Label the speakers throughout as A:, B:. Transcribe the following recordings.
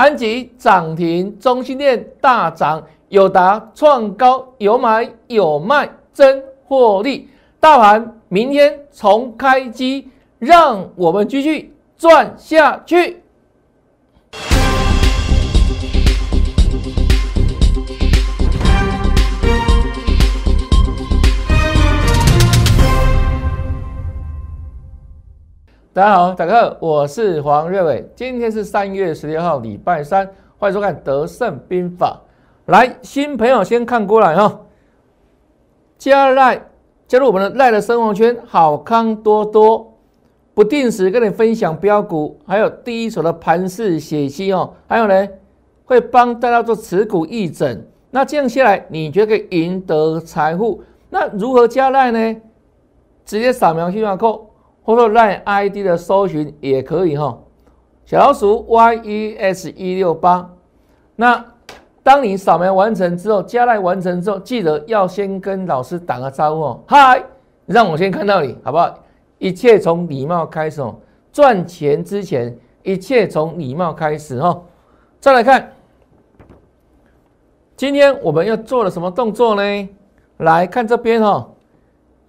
A: 安吉涨停，中心店大涨，友达创高，有买有卖，真获利。大盘明天重开机，让我们继续赚下去。大家好，大家好，我是黄瑞伟。今天是三月十六号，礼拜三，欢迎收看《德胜兵法》。来，新朋友先看过来哈，加赖加入我们的赖的生活圈，好康多多，不定时跟你分享标股，还有第一手的盘势解析哦，还有呢，会帮大家做持股议诊。那这样下来，你觉得可以赢得财富？那如何加赖呢？直接扫描 QR code。或者 line ID 的搜寻也可以哈，小老鼠 YES 一六八。那当你扫描完成之后，加赖完成之后，记得要先跟老师打个招呼，嗨，让我先看到你好不好？一切从礼貌开始哦，赚钱之前，一切从礼貌开始哈。再来看，今天我们要做了什么动作呢？来看这边哈。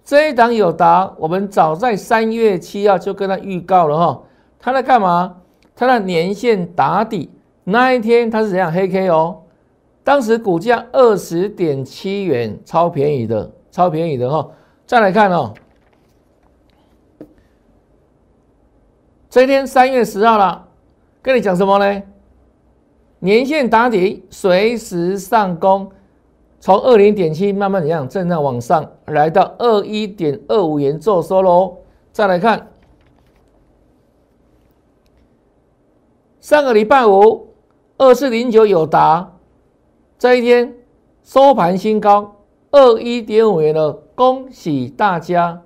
A: 这一档友达，我们早在三月七号就跟他预告了哈，他在干嘛？他的年线打底那一天，他是怎样黑 K 哦？当时股价二十点七元，超便宜的，超便宜的哈。再来看哦，这一天三月十号了，跟你讲什么呢？年线打底，随时上攻。从二零点七慢慢怎样震荡往上，来到二一点二五元做收喽。再来看上个礼拜五二四零九有达这一天收盘新高二一点五元了，恭喜大家！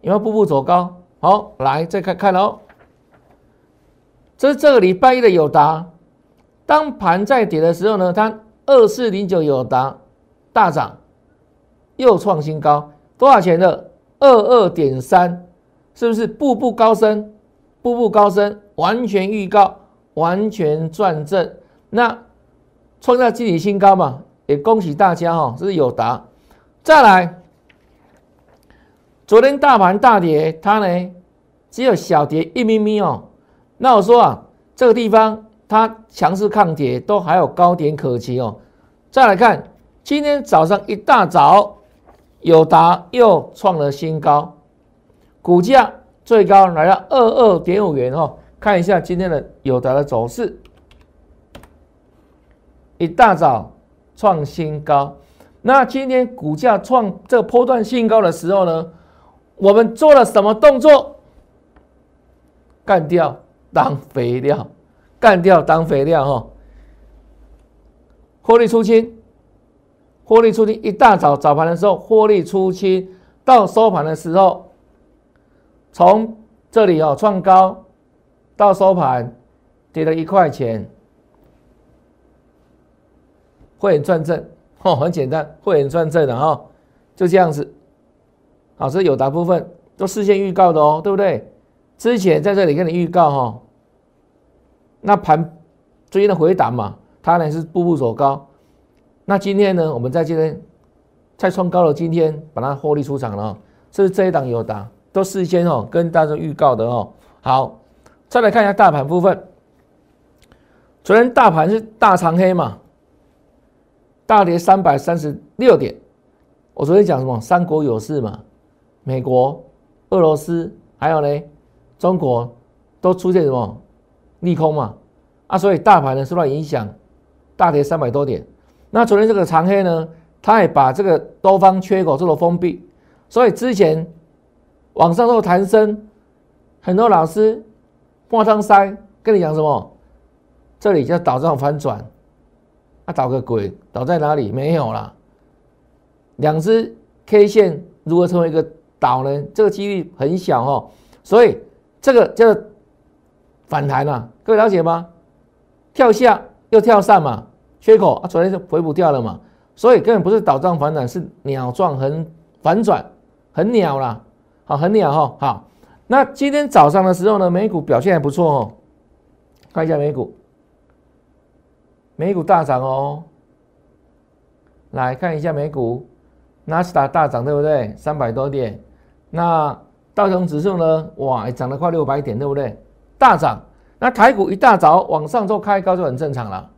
A: 有没有步步走高？好，来再看看喽。这是这个礼拜一的友达，当盘在跌的时候呢，它二四零九友达。大涨，又创新高，多少钱的？二二点三，是不是步步高升？步步高升，完全预告，完全转正。那创造基体新高嘛？也恭喜大家哈，这是有答。再来，昨天大盘大跌，它呢只有小跌一咪咪哦。那我说啊，这个地方它强势抗跌，都还有高点可期哦。再来看。今天早上一大早，友达又创了新高，股价最高来到二二点五元哦。看一下今天的友达的走势，一大早创新高。那今天股价创这个波段新高的时候呢，我们做了什么动作？干掉当肥料，干掉当肥料哈，获利出清。获利出清，一大早早盘的时候获利出清，到收盘的时候，从这里哦创高到收盘跌了一块钱，会员赚正 哦，很简单，会员赚正的哈，就这样子。好，这有答部分都事先预告的哦，对不对？之前在这里跟你预告哈，那盘最近的回档嘛，它呢是步步走高。那今天呢？我们在今天再创高了，今天把它获利出场了。这是这一档有答，都事先哦跟大家预告的哦。好，再来看一下大盘部分。昨天大盘是大长黑嘛，大跌三百三十六点。我昨天讲什么？三国有事嘛，美国、俄罗斯还有呢中国都出现什么利空嘛？啊，所以大盘呢受到影响，大跌三百多点。那昨天这个长黑呢，它也把这个多方缺口做了封闭，所以之前网上都有谈升，很多老师挂张塞跟你讲什么，这里叫倒账反转，啊倒个鬼，倒在哪里？没有啦，两只 K 线如何成为一个倒呢？这个几率很小哦，所以这个叫反弹啊，各位了解吗？跳下又跳上嘛。缺口啊，昨天就回补掉了嘛，所以根本不是倒状反转，是鸟状很反转，很鸟啦，好，很鸟哈，好。那今天早上的时候呢，美股表现还不错哦，看一下美股，美股大涨哦。来看一下美股，纳斯达大涨，对不对？三百多点。那道琼指数呢？哇，涨了快六百点，对不对？大涨。那台股一大早往上做开高就很正常了。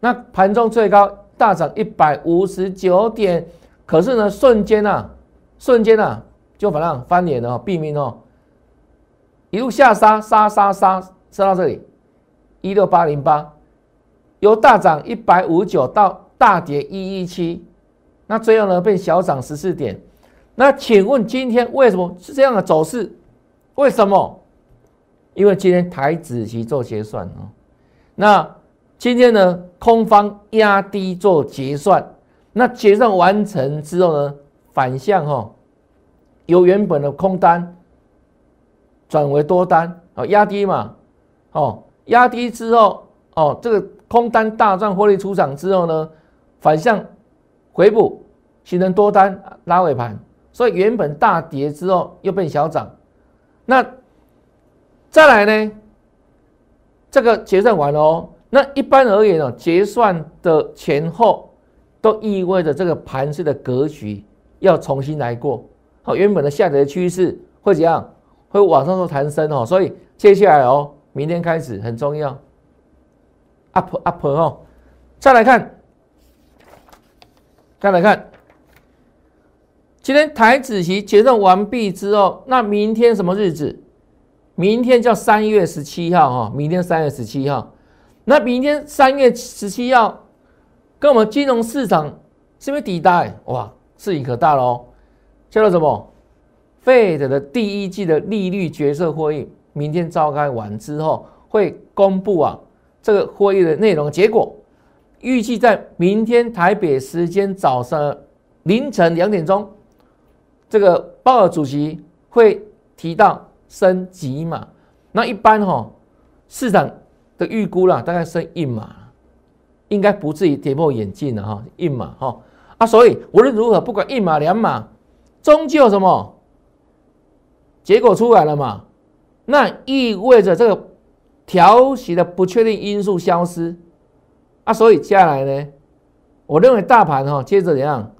A: 那盘中最高大涨一百五十九点，可是呢，瞬间啊，瞬间啊，就反正翻脸了，毙命哦，一路下杀，杀杀杀，杀到这里，一六八零八，由大涨一百五九到大跌一一七，那最后呢，被小涨十四点。那请问今天为什么是这样的走势？为什么？因为今天台子期做结算啊。那今天呢，空方压低做结算，那结算完成之后呢，反向哈，由原本的空单转为多单哦，压低嘛，哦，压低之后哦，这个空单大赚获利出场之后呢，反向回补形成多单拉尾盘。所以原本大跌之后又变小涨，那再来呢？这个结算完了哦。那一般而言呢，结算的前后都意味着这个盘势的格局要重新来过。好，原本的下跌趋势会怎样？会往上做弹升哦。所以接下来哦，明天开始很重要，up up 哦。再来看，再来看。今天台子期结算完毕之后，那明天什么日子？明天叫三月十七号哈，明天三月十七号。那明天三月十七号，跟我们金融市场是不是抵达？哇，事情可大喽！叫做什么？Fed 的第一季的利率决策会议，明天召开完之后会公布啊，这个会议的内容结果，预计在明天台北时间早上凌晨两点钟。这个鲍尔主席会提到升级嘛？那一般哈市场的预估啦，大概升一码，应该不至于跌破眼镜了哈，一码哈啊，所以无论如何，不管一码两码，终究什么结果出来了嘛？那意味着这个调息的不确定因素消失啊，所以接下来呢，我认为大盘哈接着怎样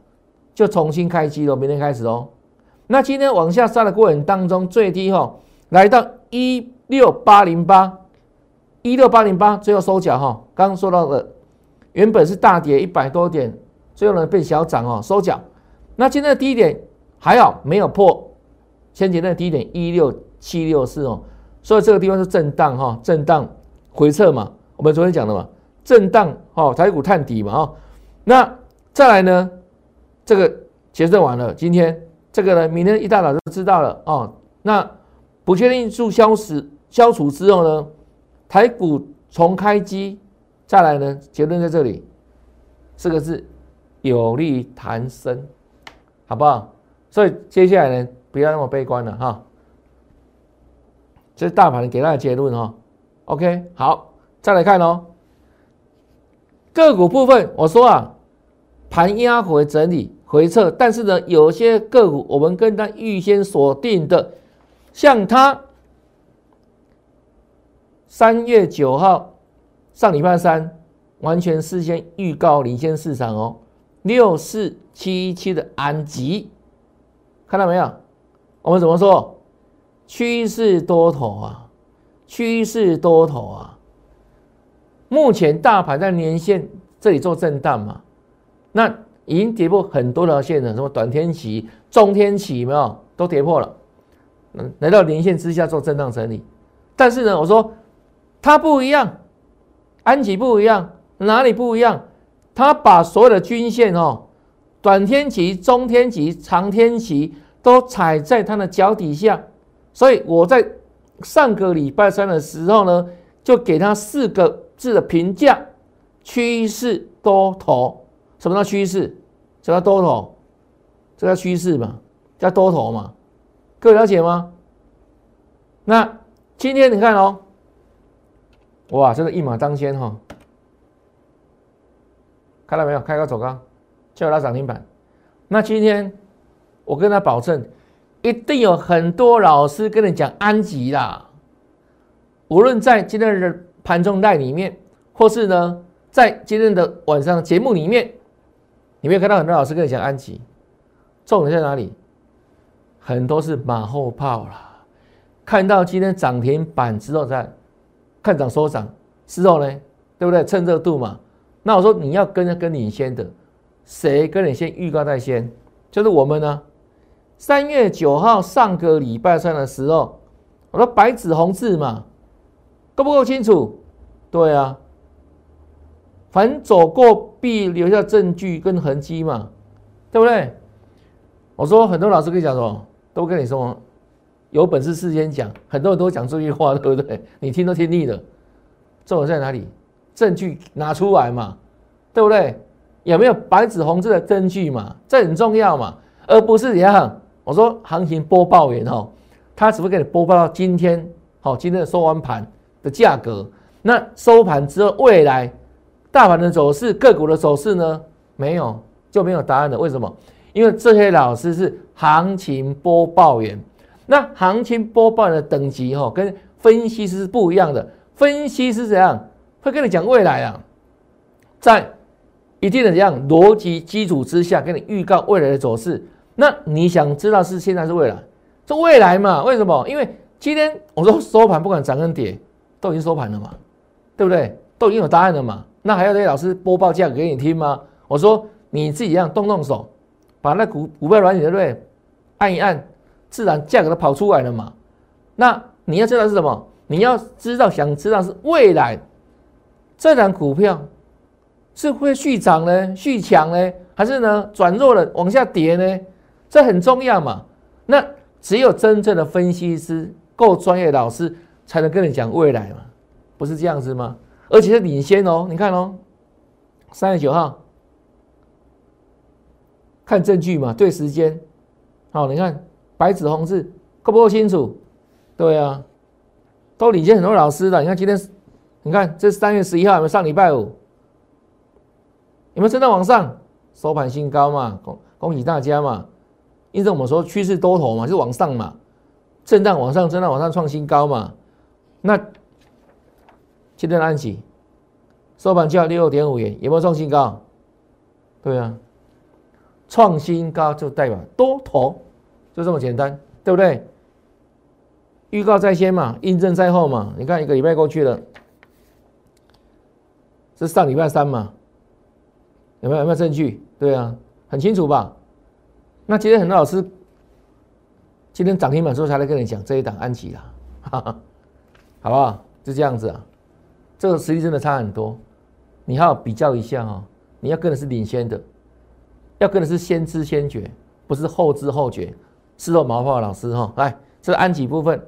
A: 就重新开机了，明天开始哦。那今天往下杀的过程当中，最低哈来到一六八零八，一六八零八，最后收脚哈。刚刚说到的，原本是大跌一百多点，最后呢变小涨哦，收脚。那今天的低点还好没有破前几天的低点一六七六四哦，所以这个地方是震荡哈，震荡回撤嘛。我们昨天讲的嘛，震荡哦，台股探底嘛哦。那再来呢，这个结算完了，今天。这个呢，明天一大早就知道了哦。那不确定因素消失消除之后呢，台股重开机，再来呢，结论在这里，四个字，有利弹升，好不好？所以接下来呢，不要那么悲观了哈。这是大盘给大家结论哈。OK，好，再来看哦，个股部分，我说啊，盘压回整理。回撤，但是呢，有些个股我们跟它预先锁定的，像它三月九号上礼拜三完全事先预告领先市场哦，六四七七的安吉，看到没有？我们怎么说？趋势多头啊，趋势多头啊。目前大盘在年线这里做震荡嘛，那。已经跌破很多条线了，什么短天期、中天期，有没有都跌破了？嗯，来到年线之下做震荡整理。但是呢，我说它不一样，安吉不一样，哪里不一样？它把所有的均线哦，短天期、中天期、长天期都踩在它的脚底下。所以我在上个礼拜三的时候呢，就给它四个字的评价：趋势多头。什么叫趋势？什么叫多头？这叫趋势嘛？叫多头嘛？各位了解吗？那今天你看哦，哇，真的一马当先哈！看到没有？开高走高，就拉涨停板。那今天我跟他保证，一定有很多老师跟你讲安吉啦。无论在今天的盘中带里面，或是呢。在今天的晚上节目里面，你没有看到很多老师跟你讲安吉，重点在哪里？很多是马后炮啦。看到今天涨停板之后再看涨收涨，之后呢，对不对？趁热度嘛。那我说你要跟跟领先的，谁跟你先预告在先？就是我们呢。三月九号上个礼拜三的时候，我说白纸红字嘛，够不够清楚？对啊，凡走过必留下证据跟痕迹嘛，对不对？我说很多老师跟你讲什么，都跟你说。有本事事先讲，很多人都讲这句话，对不对？你听都听腻了。重点在哪里？证据拿出来嘛，对不对？有没有白纸红字的证据嘛？这很重要嘛，而不是怎样。我说行情播报员哦，他只会给你播报到今天，好，今天的收完盘的价格。那收盘之后，未来大盘的走势、个股的走势呢？没有，就没有答案了。为什么？因为这些老师是行情播报员。那行情播报的等级哈，跟分析师是不一样的。分析师怎样会跟你讲未来啊？在一定的这样逻辑基础之下，跟你预告未来的走势。那你想知道是现在是未来？这未来嘛？为什么？因为今天我说收盘不管涨跟跌，都已经收盘了嘛，对不对？都已经有答案了嘛。那还要这些老师播报价格给你听吗？我说你自己这样动动手，把那股股票软件对不对？按一按。自然价格都跑出来了嘛？那你要知道是什么？你要知道，想知道是未来这档股票是会续涨呢、续强呢，还是呢转弱了往下跌呢？这很重要嘛。那只有真正的分析师、够专业老师才能跟你讲未来嘛，不是这样子吗？而且是领先哦。你看哦，三月九号看证据嘛，对时间。好，你看。白纸红字够不够清楚？对啊，都领先很多老师的。你看今天，你看这是三月十一号，有没有上礼拜五？有没有真的往上收盘新高嘛？恭恭喜大家嘛！因为我们说趋势多头嘛，是往上嘛，震荡往上，震荡往上创新高嘛。那今天的安吉收盘价六点五元，有没有创新高？对啊，创新高就代表多头。就这么简单，对不对？预告在先嘛，印证在后嘛。你看一个礼拜过去了，是上礼拜三嘛？有没有有没有证据？对啊，很清楚吧？那今天很多老师今天涨停板之后才来跟你讲这一档安琪啦，好不好？就这样子啊，这个实力真的差很多。你要比较一下啊，你要跟的是领先的，要跟的是先知先觉，不是后知后觉。是肉毛发老师哈，来，这是安吉部分。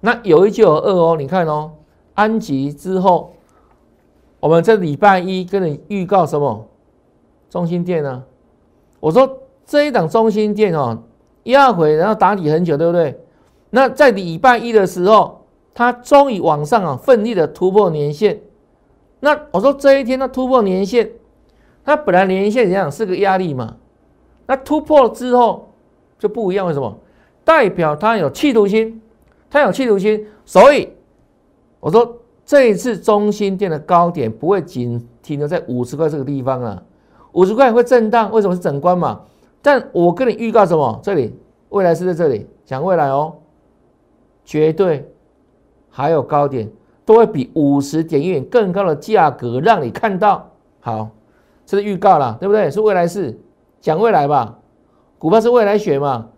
A: 那有一就有二哦，你看哦，安吉之后，我们这礼拜一跟你预告什么？中心店呢？我说这一档中心店哦，压回然后打底很久，对不对？那在礼拜一的时候，它终于往上啊，奋力的突破年线。那我说这一天它突破年线，它本来年线怎样是个压力嘛？那突破之后。就不一样，为什么？代表他有企图心，他有企图心，所以我说这一次中心店的高点不会仅停留在五十块这个地方啊，五十块会震荡，为什么是整关嘛？但我跟你预告什么？这里未来是在这里，讲未来哦，绝对还有高点，都会比五十点一点更高的价格让你看到。好，这是预告了，对不对？是未来式，讲未来吧。股票是未来学嘛？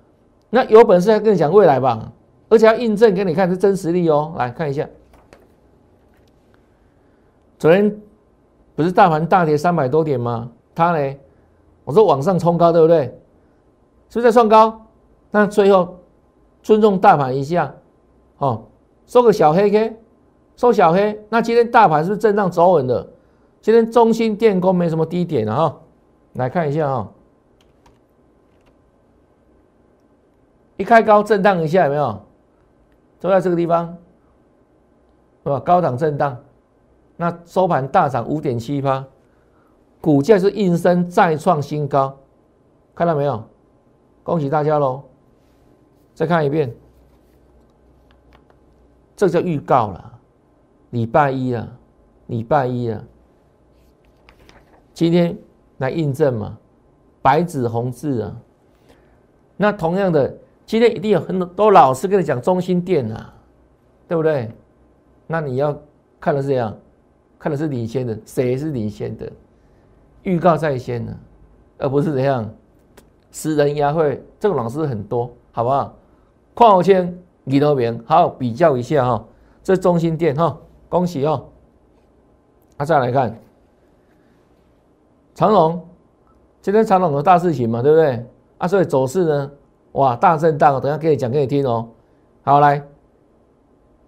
A: 那有本事要跟你讲未来吧，而且要印证给你看是真实力哦。来看一下，昨天不是大盘大跌三百多点吗？它呢，我说往上冲高，对不对？是不是在创高？那最后尊重大盘一下，哦，收个小黑 K，收小黑。那今天大盘是不是震荡走稳的？今天中心电工没什么低点了哈，来看一下哈。一开高震荡一下有没有？都在这个地方，是吧？高档震荡，那收盘大涨五点七八，股价是应声再创新高，看到没有？恭喜大家喽！再看一遍，这叫预告了，礼拜一啊，礼拜一啊，今天来印证嘛，白纸红字啊。那同样的，今天一定有很多老师跟你讲中心店啊，对不对？那你要看的是这样，看的是领先的，谁是领先的？预告在先呢，而不是怎样，私人压会，这种老师很多，好不好？邝浩谦、李德明，好比较一下哈，这中心店哈，恭喜哦。啊，再来看长隆，今天长隆有大事情嘛，对不对？啊，所以走势呢，哇，大震荡哦，等下给你讲给你听哦。好，来，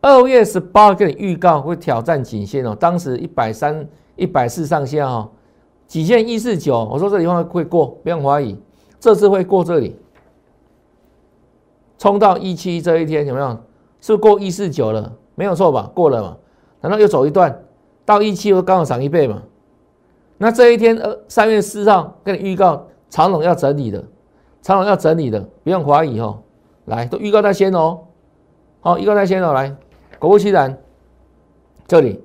A: 二月十八给你预告会挑战颈线哦，当时一百三、一百四上下哈。几线一四九，我说这地方会过，不用怀疑，这次会过这里，冲到一七这一天有没有？是过一四九了，没有错吧？过了嘛？难道又走一段到一七又刚好涨一倍嘛？那这一天呃三月四号跟你预告长龙要整理的，长龙要整理的，不用怀疑哦。来，都预告在先哦，好，预告在先哦。来，果不其然，这里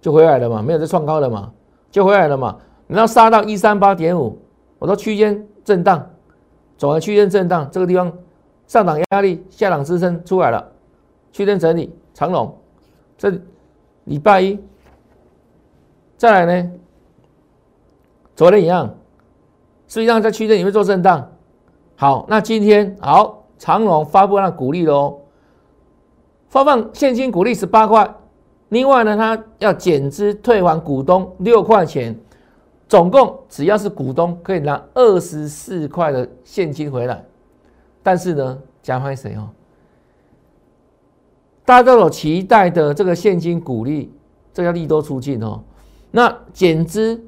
A: 就回来了嘛，没有再创高了嘛，就回来了嘛。你要杀到一三八点五，我说区间震荡，走完区间震荡，这个地方上档压力、下档支撑出来了，区间整理长龙，这礼拜一再来呢，昨天一样，实际上在区间里面做震荡。好，那今天好，长隆发布那鼓励喽，发放现金股利十八块，另外呢，它要减资退还股东六块钱。总共只要是股东可以拿二十四块的现金回来，但是呢，加派谁哦？大家都有期待的这个现金股利，这叫利多出尽哦。那减资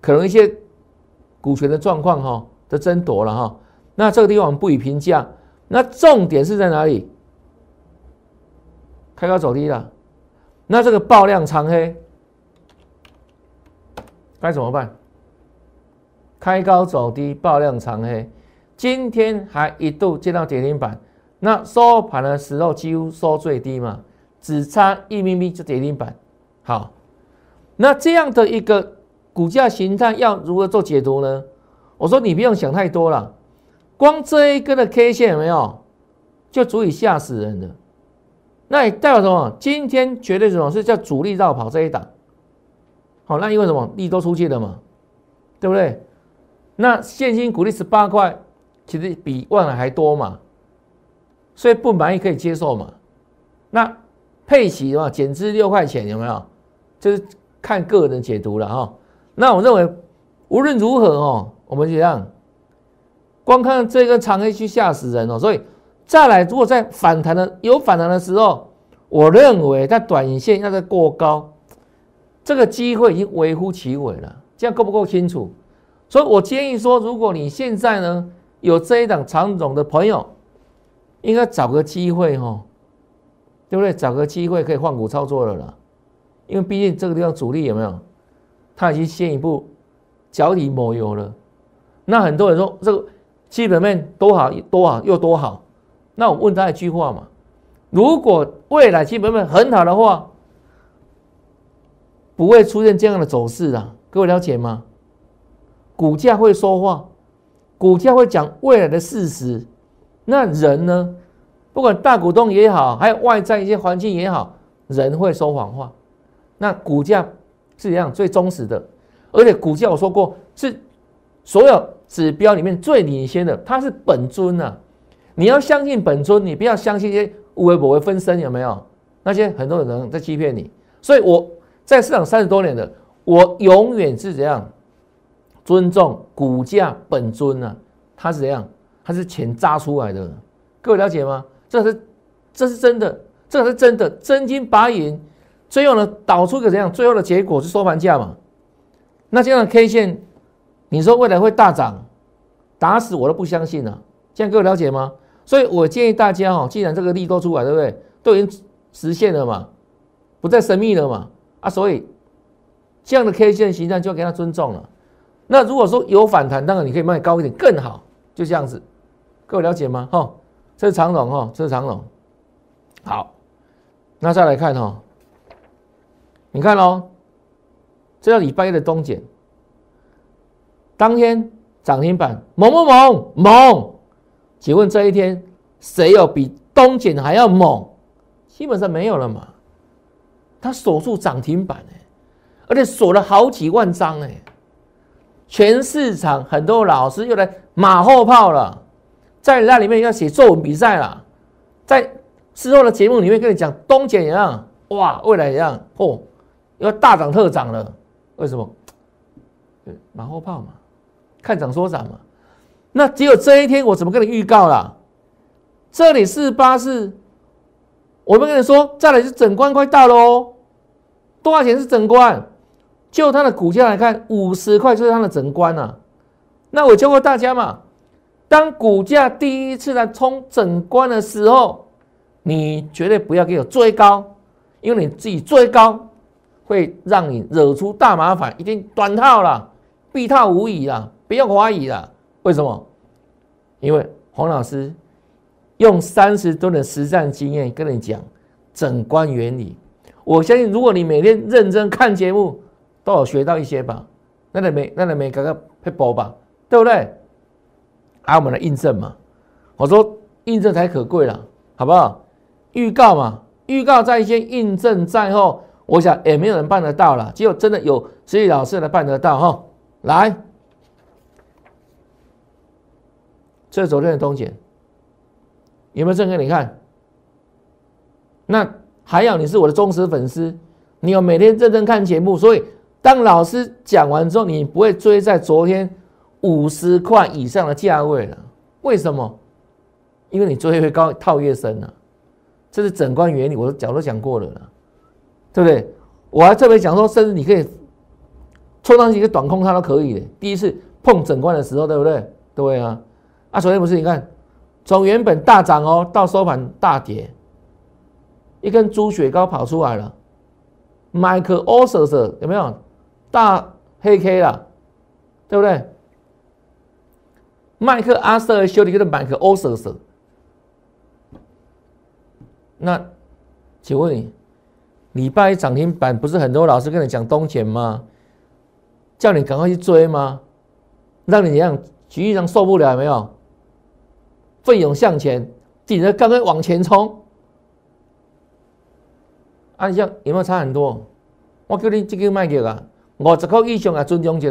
A: 可能一些股权的状况哈的争夺了哈。那这个地方我们不予评价。那重点是在哪里？开高走低了，那这个爆量长黑。该怎么办？开高走低，爆量长黑，今天还一度见到跌停板，那收盘的时候几乎收最低嘛，只差一咪咪就跌停板。好，那这样的一个股价形态要如何做解读呢？我说你不用想太多了，光这一根的 K 线有没有，就足以吓死人了。那也代表什么？今天绝对什么是叫主力绕跑这一档。好，那因为什么利多出去了嘛，对不对？那现金股利十八块，其实比万海还多嘛，所以不满意可以接受嘛。那配息的话减资六块钱有没有？就是看个人解读了哈。那我认为无论如何哦，我们这样光看这个长黑去吓死人哦。所以再来，如果在反弹的有反弹的时候，我认为它短线要在过高。这个机会已经微乎其微了，这样够不够清楚？所以我建议说，如果你现在呢有这一档长总的朋友，应该找个机会哈，对不对？找个机会可以换股操作了啦，因为毕竟这个地方主力有没有？他已经先一步脚底抹油了。那很多人说这个基本面多好多好又多好，那我问他一句话嘛：如果未来基本面很好的话，不会出现这样的走势啊，各位了解吗？股价会说话，股价会讲未来的事实。那人呢？不管大股东也好，还有外在一些环境也好，人会说谎话。那股价是这样最忠实的，而且股价我说过是所有指标里面最领先的，它是本尊呐。你要相信本尊，你不要相信一些无为不为分身，有没有？那些很多人在欺骗你，所以我。在市场三十多年的我，永远是怎样尊重股价本尊呢？它是怎样？它是钱扎出来的，各位了解吗？这是这是真的，这是真的，真金白银。最后呢，导出一个怎样？最后的结果是收盘价嘛？那这样的 K 线，你说未来会大涨？打死我都不相信了。这样各位了解吗？所以我建议大家哈，既然这个利多出来，对不对？都已经实现了嘛，不再神秘了嘛。啊，所以这样的 K 线形态就要给他尊重了。那如果说有反弹，当然你可以卖高一点更好，就这样子。各位了解吗？哈，这是长龙哈，这是长龙。好，那再来看哈，你看哦，这叫礼拜一的东减，当天涨停板猛不猛？猛！请问这一天谁有比东锦还要猛？基本上没有了嘛。他锁住涨停板哎，而且锁了好几万张哎，全市场很多老师又来马后炮了，在那里面要写作文比赛了，在之后的节目里面跟你讲东锦一样，哇，未来一样，嚯，要大涨特涨了，为什么？马后炮嘛，看涨说涨嘛。那只有这一天，我怎么跟你预告了？这里是八四，我们跟你说，再来是整关快到喽。多少钱是整关？就它的股价来看，五十块就是它的整关啊。那我教过大家嘛，当股价第一次来冲整关的时候，你绝对不要给我追高，因为你自己追高会让你惹出大麻烦，一定短套了，必套无疑了，不要怀疑了。为什么？因为黄老师用三十多年的实战经验跟你讲整关原理。我相信，如果你每天认真看节目，都有学到一些吧？那你没，那你没搞个配播吧？对不对？啊，我们来印证嘛。我说印证才可贵了，好不好？预告嘛，预告在先，印证在后。我想也没有人办得到了，只有真的有实力老师来办得到哈。来，这是昨天的东检，有没有证给你看？那。还有，你是我的忠实粉丝，你有每天认真看节目，所以当老师讲完之后，你不会追在昨天五十块以上的价位了。为什么？因为你追越高套越深了，这是整关原理，我早都讲过了了，对不对？我还特别讲说，甚至你可以冲上去一个短空，它都可以的。第一次碰整关的时候，对不对？对啊，啊，昨天不是你看，从原本大涨哦，到收盘大跌。一根猪血糕跑出来了，Michael o s s e r 有没有大黑 K 了？对不对？麦克阿瑟修理一个 Michael o s s e r 那请问你，礼拜一涨停板不是很多老师跟你讲东钱吗？叫你赶快去追吗？让你这样？局域上受不了有没有？奋勇向前，顶着刚刚往前冲。按照有没有差很多？我叫你这个卖给啊，五十块以上啊，尊重一下。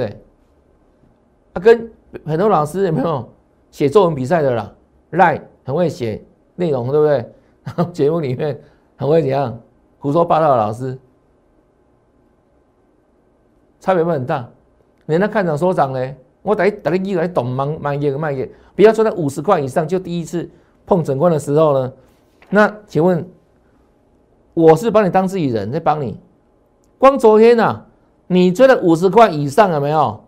A: 啊，跟很多老师有没有写作文比赛的啦？赖很会写内容，对不对？然 后节目里面很会怎样胡说八道的老师，差别会很大。人家看涨说涨嘞，我等等你来懂卖卖给卖给，不要说在五十块以上就第一次碰整关的时候呢。那请问？我是把你当自己人在帮你，光昨天呐，你追了五十块以上有没有？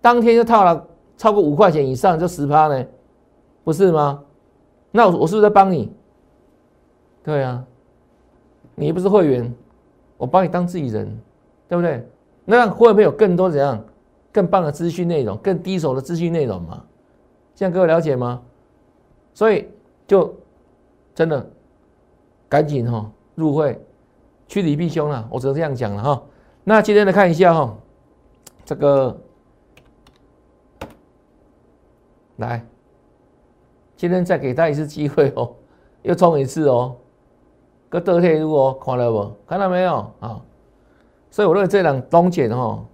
A: 当天就套了超过五块钱以上就十趴呢，不是吗？那我我是不是在帮你？对啊，你不是会员，我把你当自己人，对不对？那会不会有更多怎样更棒的资讯内容，更低手的资讯内容嘛？这样各位了解吗？所以就真的赶紧哈。入会，趋吉避凶了，我只能这样讲了哈。那今天来看一下哈，这个来，今天再给他一次机会哦，又冲一次哦，个德铁路哦，看到不？看到没有啊？所以我认为这两东减哈，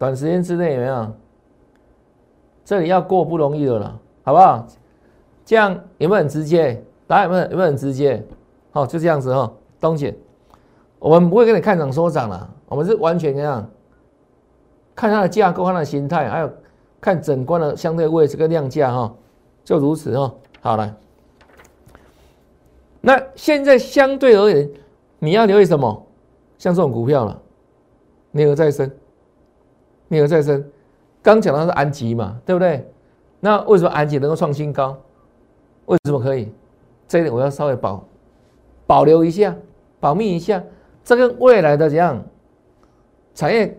A: 短时间之内有没有？这里要过不容易的了，好不好？这样有没有很直接？答案有没有有没有很直接？好，就这样子哈，东姐，我们不会跟你看涨说涨了，我们是完全这样，看它的架构、它的形态，还有看整关的相对位置跟量价哈，就如此哈。好了，那现在相对而言，你要留意什么？像这种股票了，逆而再生，逆而再生，刚讲到是安吉嘛，对不对？那为什么安吉能够创新高？为什么可以？这一点我要稍微保。保留一下，保密一下，这跟未来的怎样产业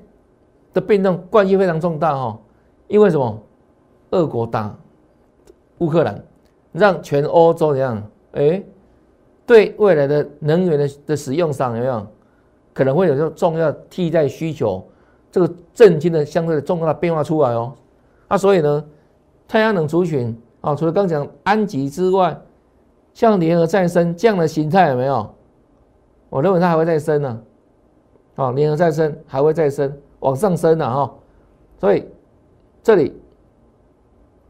A: 的变动关系非常重大哈。因为什么？俄国打乌克兰，让全欧洲怎样？哎，对未来的能源的的使用上有没有可能会有这种重要替代需求这个震惊的相对的重大的变化出来哦。那所以呢，太阳能族群啊，除了刚讲安吉之外，像联合再生这样的形态有没有？我认为它还会再升呢。啊，联合再生还会再升，往上升呢哈。所以这里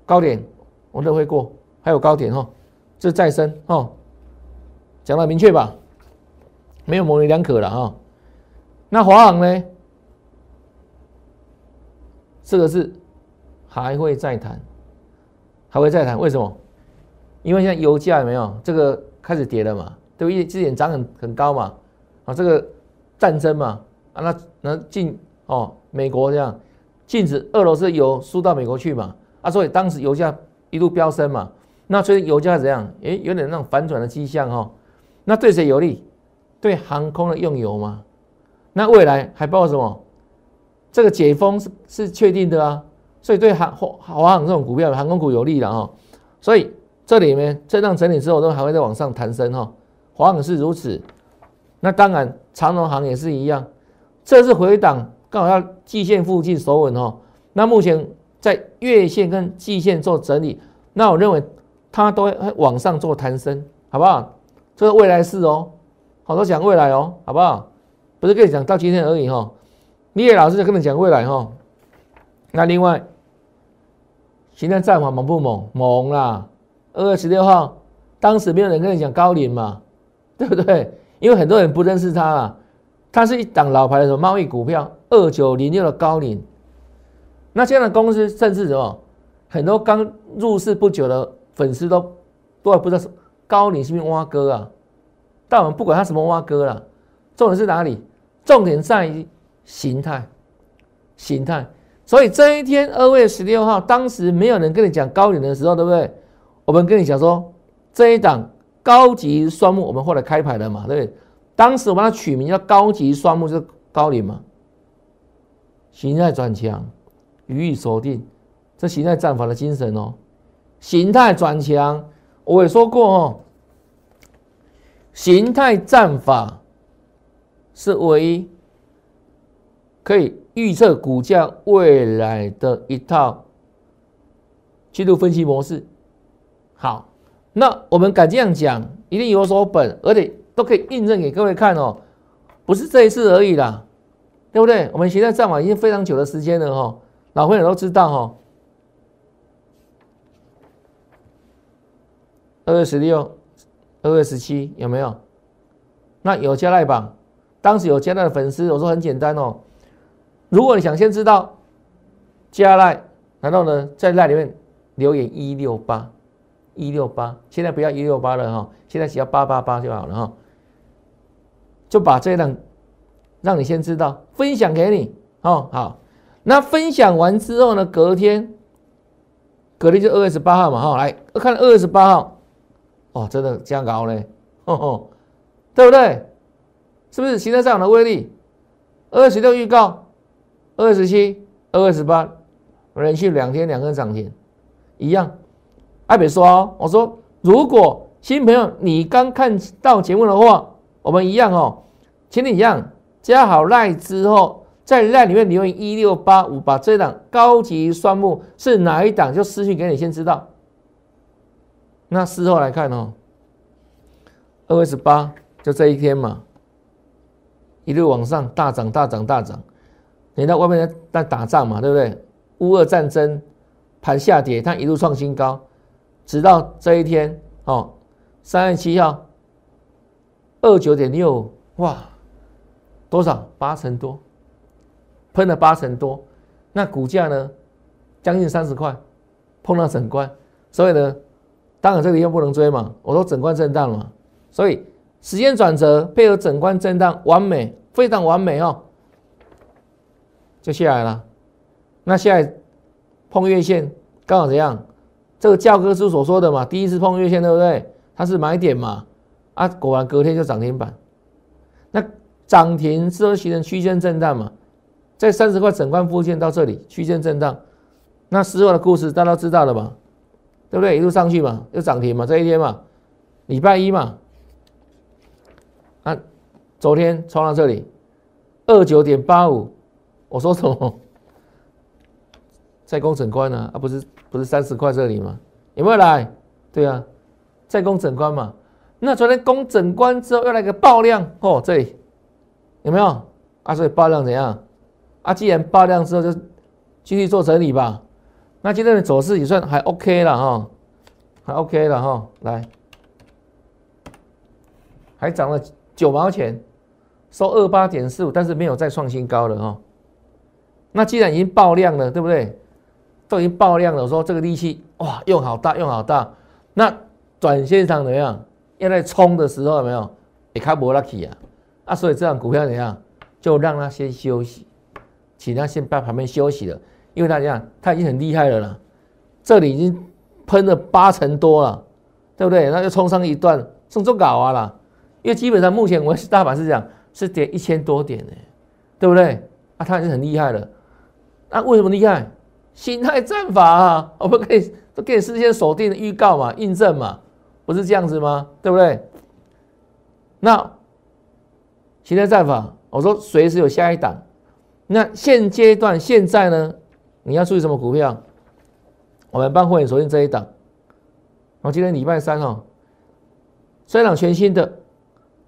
A: 高点我都会过，还有高点哈，这再升哈，讲的明确吧？没有模棱两可了哈。那华航呢？这个是还会再谈，还会再谈。为什么？因为现在油价有没有这个开始跌了嘛？对不对？之前涨很很高嘛？啊，这个战争嘛，啊，那那禁哦，美国这样禁止俄罗斯油输到美国去嘛？啊，所以当时油价一路飙升嘛。那所以油价怎样？诶，有点那种反转的迹象哈。那对谁有利？对航空的用油吗？那未来还包括什么？这个解封是是确定的啊，所以对航华华航这种股票，航空股有利的哈。所以这里面震荡整理之后，都还会再往上弹升哈。华航是如此，那当然长荣航也是一样。这次回档刚好要季线附近守稳哦。那目前在月线跟季线做整理，那我认为它都会往上做弹升，好不好？这是未来式哦，好多讲未来哦，好不好？不是跟你讲到今天而已哈，你也老师就跟你讲未来哈。那另外，现在战法猛不猛？猛啦！二月十六号，当时没有人跟你讲高领嘛，对不对？因为很多人不认识他啊。他是一档老牌的什么贸易股票，二九零六的高领。那这样的公司，甚至什么很多刚入市不久的粉丝都都还不知道是高领是不是挖哥啊？但我们不管他什么挖哥了，重点是哪里？重点在于形态，形态。所以这一天二月十六号，当时没有人跟你讲高点的时候，对不对？我们跟你讲说这一档高级双木，我们后来开牌了嘛，对不对？当时我把它取名叫高级双木，就是高领嘛。形态转强，予以锁定，这形态战法的精神哦。形态转强，我也说过哦，形态战法。是唯一可以预测股价未来的一套季度分析模式。好，那我们敢这样讲，一定有所本，而且都可以印证给各位看哦，不是这一次而已啦，对不对？我们现在战法已经非常久的时间了哈，老朋友都知道哈。二月十六、二月十七有没有？那有加赖榜。当时有加奈的粉丝，我说很简单哦，如果你想先知道加奈，然后呢在那里面留言一六八一六八，现在不要一六八了哈，现在只要八八八就好了哈，就把这档让你先知道，分享给你哦。好，那分享完之后呢，隔天隔天就二月十八号嘛哈，来看二月十八号，哦，真的这样搞嘞，哦哦，对不对？是不是形态上的威力？二十六预告，二十七、二十八，连续两天两根涨停，一样。艾北说哦，我说如果新朋友你刚看到节目的话，我们一样哦，请你一样加好赖之后，在赖里面留言一六八五，把这档高级双木是哪一档就私信给你，先知道。那事后来看哦，二十八就这一天嘛。一路往上大涨，大涨，大涨。你到外面在打仗嘛，对不对？乌俄战争，盘下跌，它一路创新高，直到这一天哦，三月七号，二九点六，哇，多少？八成多，喷了八成多。那股价呢，将近三十块，碰到整关。所以呢，当然这里又不能追嘛。我说整关震荡嘛，所以。时间转折配合整关震荡，完美，非常完美哦，就下来了。那现在碰月线刚好怎样？这个教科书所说的嘛，第一次碰月线对不对？它是买点嘛，啊，果然隔天就涨停板。那涨停之后形成区间震荡嘛，在三十块整关附近到这里区间震荡。那事后的故事大家都知道了嘛，对不对？一路上去嘛，又涨停嘛，这一天嘛，礼拜一嘛。啊昨天冲到这里，二九点八五，我说什么？在攻整关呢？啊，不是不是三十块这里吗？有没有来？对啊，在攻整关嘛。那昨天攻整关之后又来个爆量哦，这里有没有？啊，所以爆量怎样？啊，既然爆量之后就继续做整理吧。那今天的走势也算还 OK 了哈，还 OK 了哈。来，还涨了九毛钱，收二八点四五，但是没有再创新高了哈。那既然已经爆量了，对不对？都已经爆量了，我说这个力气哇，用好大，用好大。那短线上怎么样？要在冲的时候有没有？也开不 lucky 啊！啊，所以这样股票怎样？就让它先休息，请它先在旁边休息了。因为它怎样？它已经很厉害了啦，这里已经喷了八成多了，对不对？那就冲上一段，送中搞啊啦。因为基本上目前我大盘是这样是跌一千多点呢，对不对？啊，它已经很厉害了。那为什么厉害？心态战法啊，我们可以都可以事先锁定的预告嘛，印证嘛，不是这样子吗？对不对？那心态战法，我说随时有下一档。那现阶段现在呢，你要注意什么股票？我们帮会员锁定这一档。我今天礼拜三哦，这档全新的，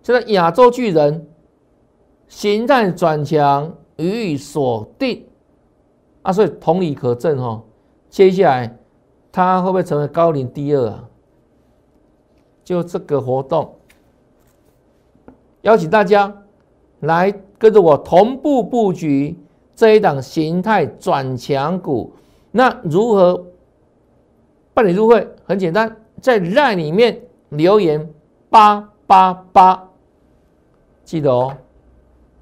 A: 现在亚洲巨人形态转强，予以锁定。啊，所以同理可证哈，接下来它会不会成为高龄第二啊？就这个活动，邀请大家来跟着我同步布局这一档形态转强股。那如何办理入会？很简单，在 LINE 里面留言八八八，记得哦，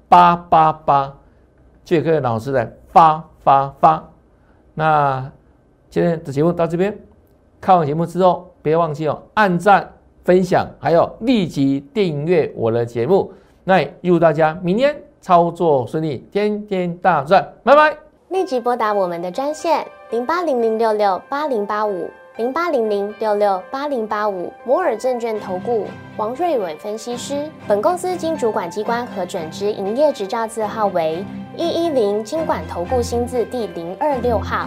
A: 八八八，就可以老师来发。发发，那今天的节目到这边，看完节目之后，别忘记哦，按赞、分享，还有立即订阅我的节目。那也祝大家明天操作顺利，天天大赚，拜拜！
B: 立即拨打我们的专线零八零零六六八零八五零八零零六六八零八五摩尔证券投顾王瑞伟分析师。本公司经主管机关核准之营业执照字号为。一一零金管投顾新字第零二六号，